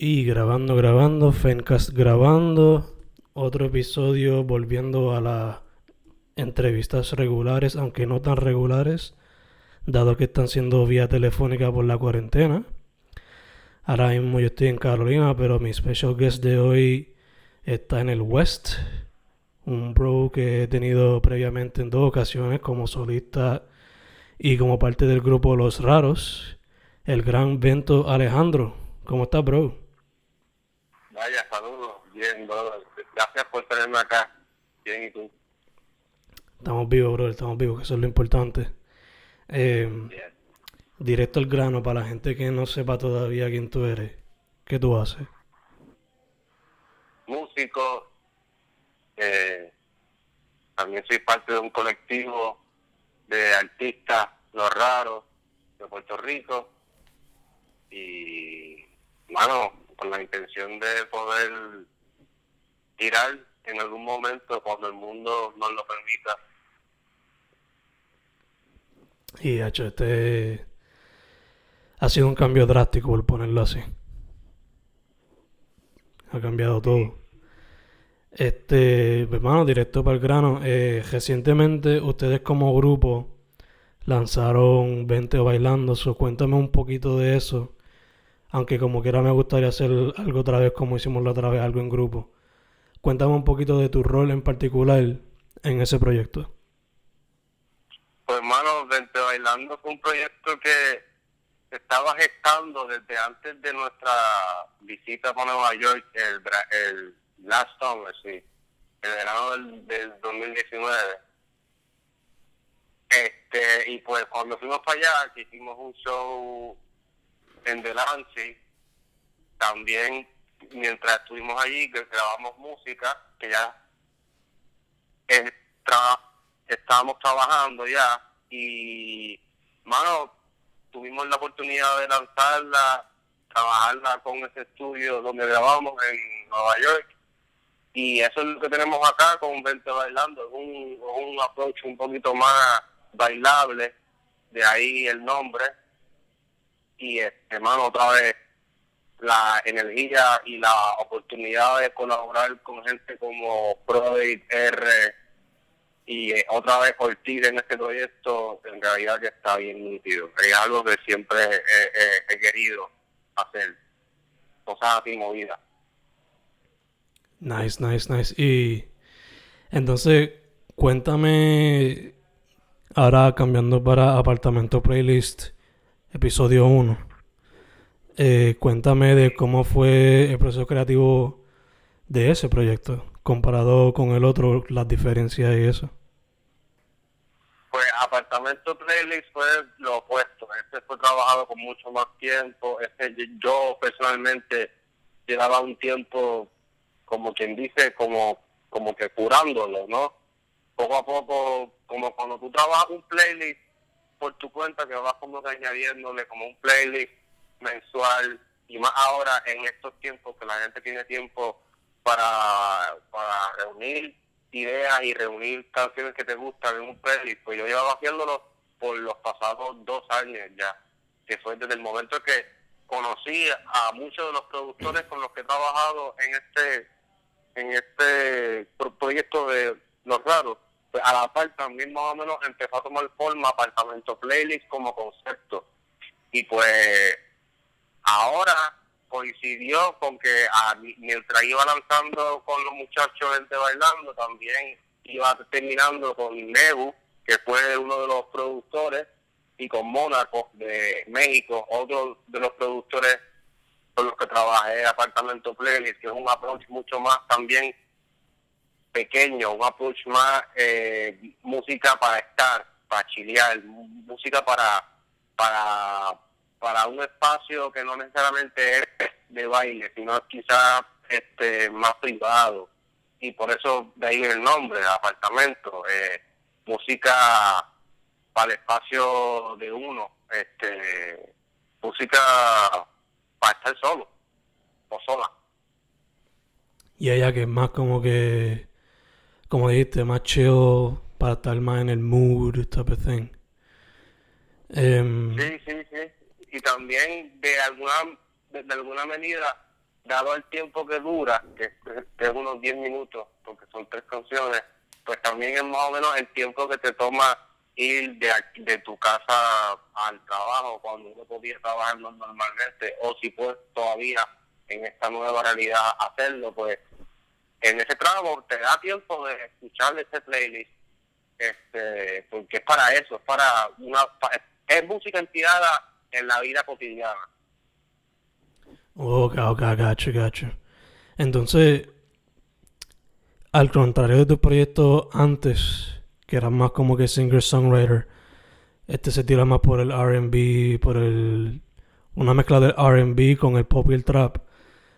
Y grabando, grabando, Fencast grabando. Otro episodio volviendo a las entrevistas regulares, aunque no tan regulares, dado que están siendo vía telefónica por la cuarentena. Ahora mismo yo estoy en Carolina, pero mi special guest de hoy está en el West. Un bro que he tenido previamente en dos ocasiones como solista y como parte del grupo Los Raros, el gran Vento Alejandro. ¿Cómo estás, bro? Bien, bro. Gracias por tenerme acá. Bien, ¿y tú? Estamos vivos, bro. Estamos vivos, que eso es lo importante. Eh, directo al grano, para la gente que no sepa todavía quién tú eres. ¿Qué tú haces? Músico. Eh, también soy parte de un colectivo de artistas, Los Raros, de Puerto Rico. Y, mano, con la intención de poder tirar en algún momento cuando el mundo nos lo permita. Y, hecho, este ha sido un cambio drástico, por ponerlo así. Ha cambiado todo. Este, hermano, directo para el grano. Eh, recientemente, ustedes como grupo lanzaron 20 bailando. So, cuéntame un poquito de eso. Aunque como quiera me gustaría hacer algo otra vez como hicimos la otra vez, algo en grupo. Cuéntame un poquito de tu rol en particular en ese proyecto. Pues hermano, Vente Bailando fue un proyecto que estaba gestando desde antes de nuestra visita a Nueva York, el, el last summer, sí, el verano del, del 2019. Este, y pues cuando fuimos para allá, que hicimos un show en Delancey, también mientras estuvimos allí grabamos música, que ya estábamos trabajando ya, y mano, tuvimos la oportunidad de lanzarla, trabajarla con ese estudio donde grabamos en Nueva York, y eso es lo que tenemos acá con Vente Bailando, un, un approach un poquito más bailable, de ahí el nombre, y hermano otra vez la energía y la oportunidad de colaborar con gente como Project R y eh, otra vez Ortiz en este proyecto en realidad que está bien nítido. Es algo que siempre he, querido hacer. Cosas así movidas. Nice nice nice. Y entonces cuéntame ahora cambiando para apartamento playlist episodio 1. Eh, cuéntame de cómo fue el proceso creativo de ese proyecto, comparado con el otro, las diferencias y eso. Pues Apartamento Playlist fue lo opuesto. Este fue trabajado con mucho más tiempo. Este, yo personalmente llevaba un tiempo, como quien dice, como, como que curándolo, ¿no? Poco a poco, como cuando tú trabajas un playlist, por tu cuenta que vas como que añadiéndole como un playlist mensual y más ahora en estos tiempos que la gente tiene tiempo para, para reunir ideas y reunir canciones que te gustan en un playlist, pues yo llevaba haciéndolo por los pasados dos años ya, que fue desde el momento que conocí a muchos de los productores con los que he trabajado en este en este proyecto de Los Raros pues a la par también más o menos empezó a tomar forma apartamento playlist como concepto. Y pues ahora coincidió con que a, mientras iba lanzando con los muchachos gente bailando también iba terminando con Nebu que fue uno de los productores y con Mónaco de México otro de los productores con los que trabajé apartamento playlist que es un approach mucho más también pequeño, un approach más eh, música para estar, para chilear, música para, para, para un espacio que no necesariamente es de baile, sino quizás este, más privado. Y por eso de ahí el nombre, apartamento, eh, música para el espacio de uno, este, música para estar solo o sola. Y ella que es más como que como dijiste, más chill para estar más en el mood, type of thing. Em, sí, sí. Y también de alguna, de, alguna medida dado el tiempo que dura, que, es unos 10 minutos, porque son tres canciones, pues también es más o menos el tiempo que te toma ir de, de tu casa al trabajo cuando uno podía trabajar normalmente, o si puedes todavía en esta nueva realidad hacerlo, pues en ese trabajo te da tiempo de escuchar ese playlist, este, porque es para eso, es para una, es música inspirada en la vida cotidiana. Ok, ok, gacho, gacho. Entonces, al contrario de tu proyecto antes, que era más como que singer-songwriter, este se tira más por el RB, por el. Una mezcla del RB con el pop y el trap.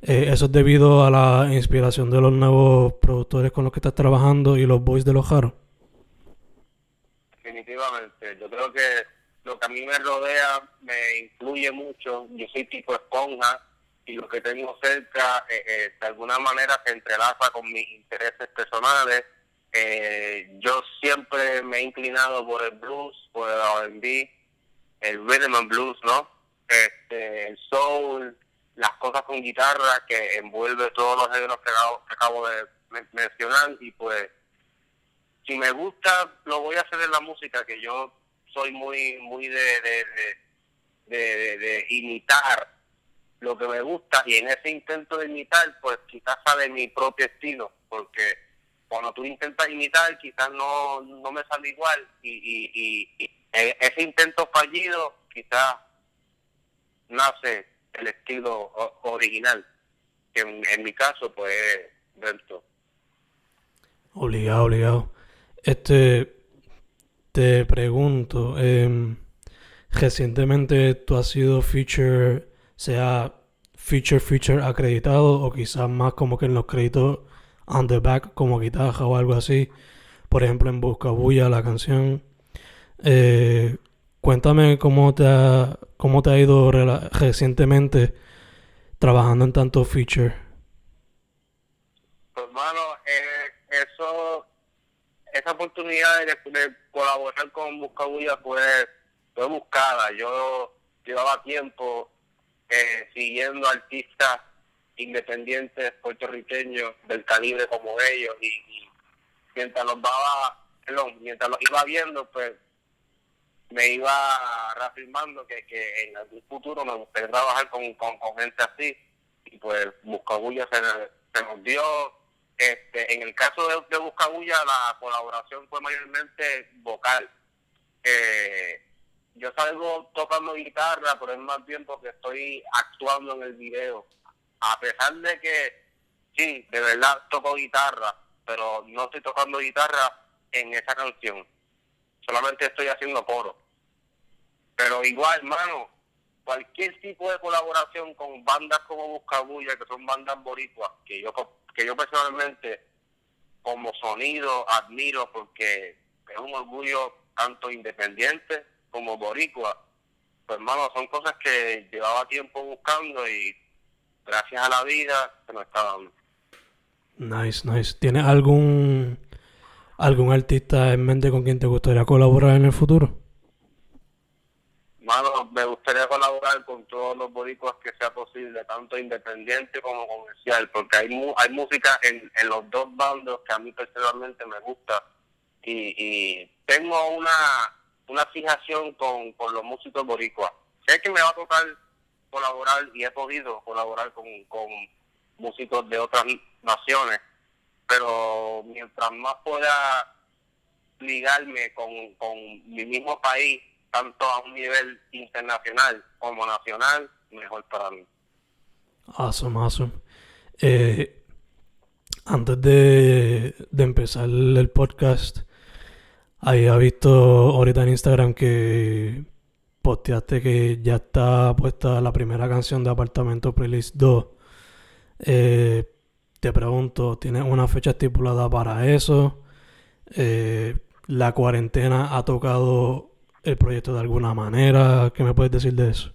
Eh, eso es debido a la inspiración de los nuevos productores con los que estás trabajando y los boys de los jaros. Definitivamente. Yo creo que lo que a mí me rodea me influye mucho. Yo soy tipo esponja y lo que tengo cerca eh, eh, de alguna manera se entrelaza con mis intereses personales. Eh, yo siempre me he inclinado por el blues, por el R&B, el rhythm and blues, ¿no? Este, el soul, las cosas con guitarra que envuelve todos los géneros que acabo, de mencionar y pues si me gusta lo voy a hacer en la música que yo soy muy muy de, de, de imitar lo que me gusta y en ese intento de imitar, pues quizás sale mi propio estilo, porque cuando tú intentas imitar quizás no, no me sale igual y, y, ese intento fallido quizás nace el estilo original, que en, mi caso pues es dentro. Obligado, obligado. Este, te pregunto, eh, recientemente tú has sido feature sea feature feature acreditado o quizás más como que en los créditos on the back como guitarra o algo así. Por ejemplo en Buscabulla la canción. Eh, cuéntame cómo te ha, cómo te ha ido recientemente trabajando en tanto feature. Pues hermano, eh, eso, esa oportunidad de, colaborar con Buscabulla fue, fue buscada. Yo llevaba tiempo eh, siguiendo artistas independientes puertorriqueños del calibre como ellos y, mientras los mientras los iba viendo pues me iba reafirmando que, que en algún futuro me gustaría trabajar con, con, gente así y pues Buscabulla se nos dio este, en el caso de, Buscabulla la colaboración fue mayormente vocal eh, yo salgo tocando guitarra, pero es más bien porque estoy actuando en el video. A pesar de que, sí, de verdad toco guitarra, pero no estoy tocando guitarra en esa canción. Solamente estoy haciendo coro. Pero igual, hermano, cualquier tipo de colaboración con bandas como Buscabulla, que son bandas boricuas, que yo, que yo personalmente como sonido admiro porque es un orgullo tanto independiente como boricua, pues hermano, son cosas que llevaba tiempo buscando y gracias a la vida se me está dando. Nice, nice. ¿Tienes algún algún artista en mente con quien te gustaría colaborar en el futuro? Me gustaría colaborar con todos los boricuas que sea posible, tanto independiente como comercial, porque hay hay música en, en los dos bandos que a mí personalmente me gusta y, y tengo una una fijación con, con los músicos boricuas. Sé que me va a tocar colaborar y he podido colaborar con, con músicos de otras naciones, pero mientras más pueda ligarme con, con mi mismo país, tanto a un nivel internacional como nacional, mejor para mí. Awesome, awesome. Eh, antes de, de empezar el podcast, Había visto ahorita en Instagram que posteaste que ya está puesta la primera canción de Apartamento Playlist 2. Eh, te pregunto, ¿tienes una fecha estipulada para eso? Eh, ¿La cuarentena ha tocado el proyecto de alguna manera? ¿Qué me puedes decir de eso?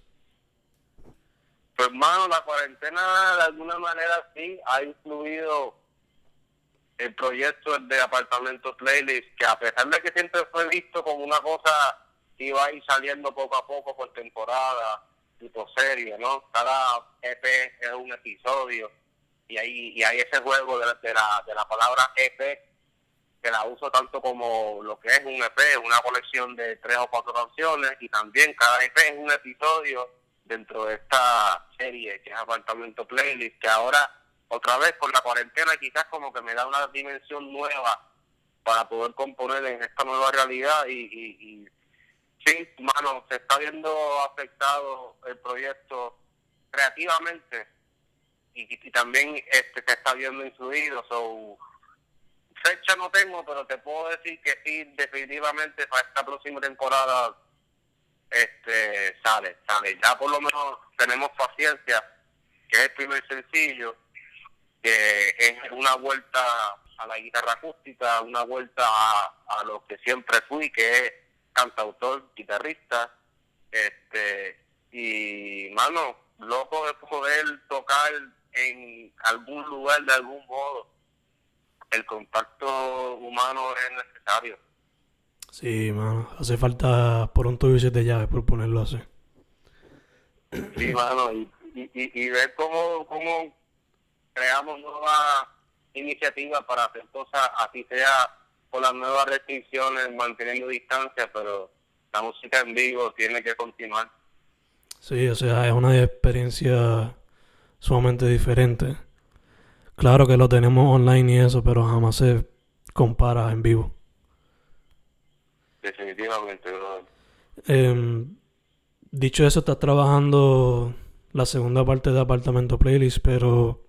Pues hermano, la cuarentena de alguna manera sí ha influido el proyecto de apartamento playlist, que a pesar de que siempre fue visto como una cosa que iba a ir saliendo poco a poco por temporada, tipo serie, ¿no? Cada EP es un episodio y hay, y hay ese juego de, de, la, de la palabra EP que la uso tanto como lo que es un EP, una colección de tres o cuatro canciones y también cada EP es un episodio dentro de esta serie que es Apartamento Playlist, que ahora otra vez con la cuarentena quizás como que me da una dimensión nueva para poder componer en esta nueva realidad y, y, y sí, mano, se está viendo afectado el proyecto creativamente y, también este se está viendo influido, so fecha no tengo, pero te puedo decir que sí, definitivamente para esta próxima temporada este sale, sale. Ya por lo menos tenemos paciencia, que es el primer sencillo, que es una vuelta a la guitarra acústica, una vuelta a, lo que siempre fui, que es cantautor, guitarrista, este y mano, loco de poder tocar en algún lugar de algún modo el contacto humano es necesario. Sí, mano, hace falta por un tuyo de llave, por ponerlo así. Sí, mano, y, y, ver cómo, cómo creamos nuevas iniciativas para hacer cosas, así sea con las nuevas restricciones, manteniendo distancia, pero la música en vivo tiene que continuar. Sí, o sea, es una experiencia sumamente diferente. Claro que lo tenemos online y eso, pero jamás se compara en vivo. Definitivamente, em, dicho eso, estás trabajando la segunda parte de Apartamento Playlist, pero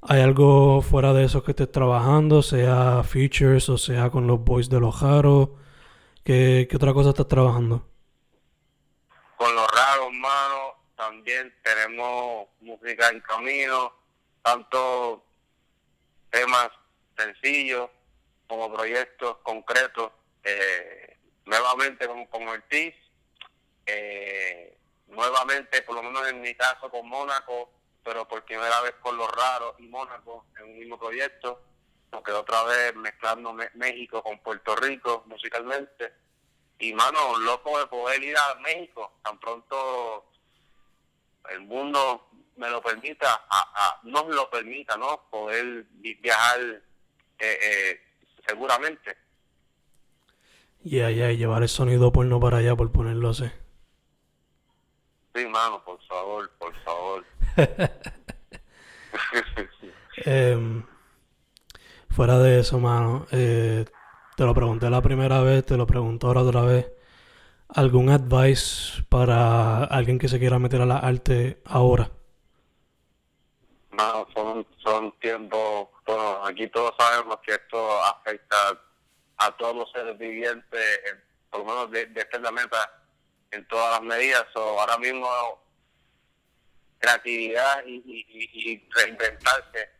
¿hay algo fuera de eso que estés trabajando? Sea features o sea con los boys de los raros. ¿Qué, ¿Qué otra cosa estás trabajando? Con los raros, mano, también tenemos música en camino tanto temas sencillos como proyectos concretos, eh, nuevamente con, con Ortiz, eh, nuevamente, por lo menos en mi caso, con Mónaco, pero por primera vez con Los Raros y Mónaco en un mismo proyecto, aunque otra vez mezclando México con Puerto Rico musicalmente. Y mano, loco de poder ir a México, tan pronto el mundo me lo permita, a, nos lo permita, ¿no? Poder viajar eh, eh, seguramente. Y allá, y llevar el sonido porno para allá, por ponerlo así. Sí, mano, por favor, por favor. Em, fuera de eso, mano, eh, te lo pregunté la primera vez, te lo pregunto ahora otra vez. ¿Algún advice para alguien que se quiera meter a la arte ahora? No, son, son tiempos, bueno, aquí todos sabemos que esto afecta a todos los seres vivientes, por lo menos de, de esta la meta en todas las medidas. o ahora mismo creatividad y, y, reinventarse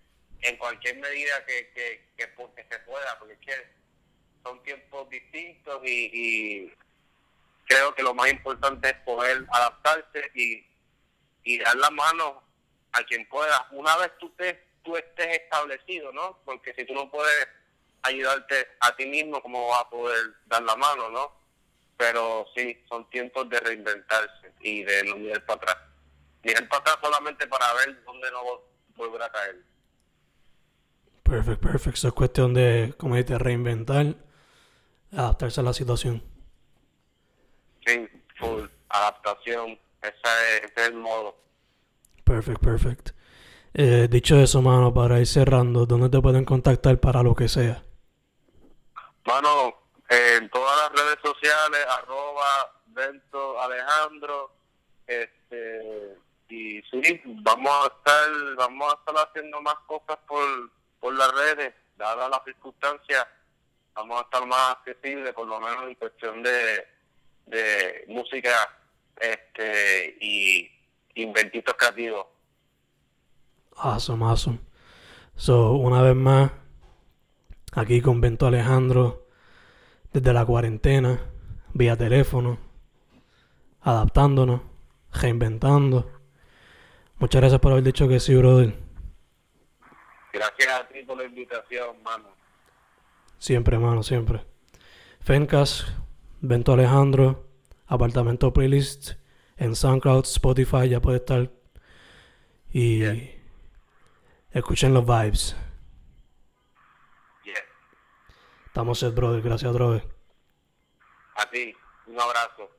en cualquier medida que, que, que, se pueda, porque es que son tiempos distintos y, y, creo que lo más importante es poder adaptarse y, y dar la mano a quien pueda, una vez tú, te, tú estés establecido, ¿no? Porque si tú no puedes ayudarte a ti mismo, ¿cómo vas a poder dar la mano, no? Pero sí, son tiempos de reinventarse y de no mirar para atrás. Mirar para atrás solamente para ver dónde no volverá a caer. Perfecto, perfecto. Es cuestión de, como dices, reinventar, adaptarse a la situación. Sí, full adaptación. ese es el modo. Perfect, perfect. Eh, dicho eso, mano, para ir cerrando, ¿dónde te pueden contactar para lo que sea? Mano, en todas las redes sociales, arroba Bento Alejandro, este, y sí, vamos a estar, vamos a estar haciendo más cosas por, por las redes, dadas las circunstancias, vamos a estar más accesibles, por lo menos en cuestión de, de música, este, y inventitos creativos. Awesome, awesome. So, una vez más, aquí con Bento Alejandro, desde la cuarentena, vía teléfono, adaptándonos, reinventando. Muchas gracias por haber dicho que sí, brother. Gracias a ti por la invitación, mano. Siempre, mano, siempre. Fencas, Bento Alejandro, Apartamento Playlist En SoundCloud, Spotify ya puede estar. Y Yeah. escuchen los vibes. Yeah. Estamos set, brother. Gracias, brother. A ti, un abrazo.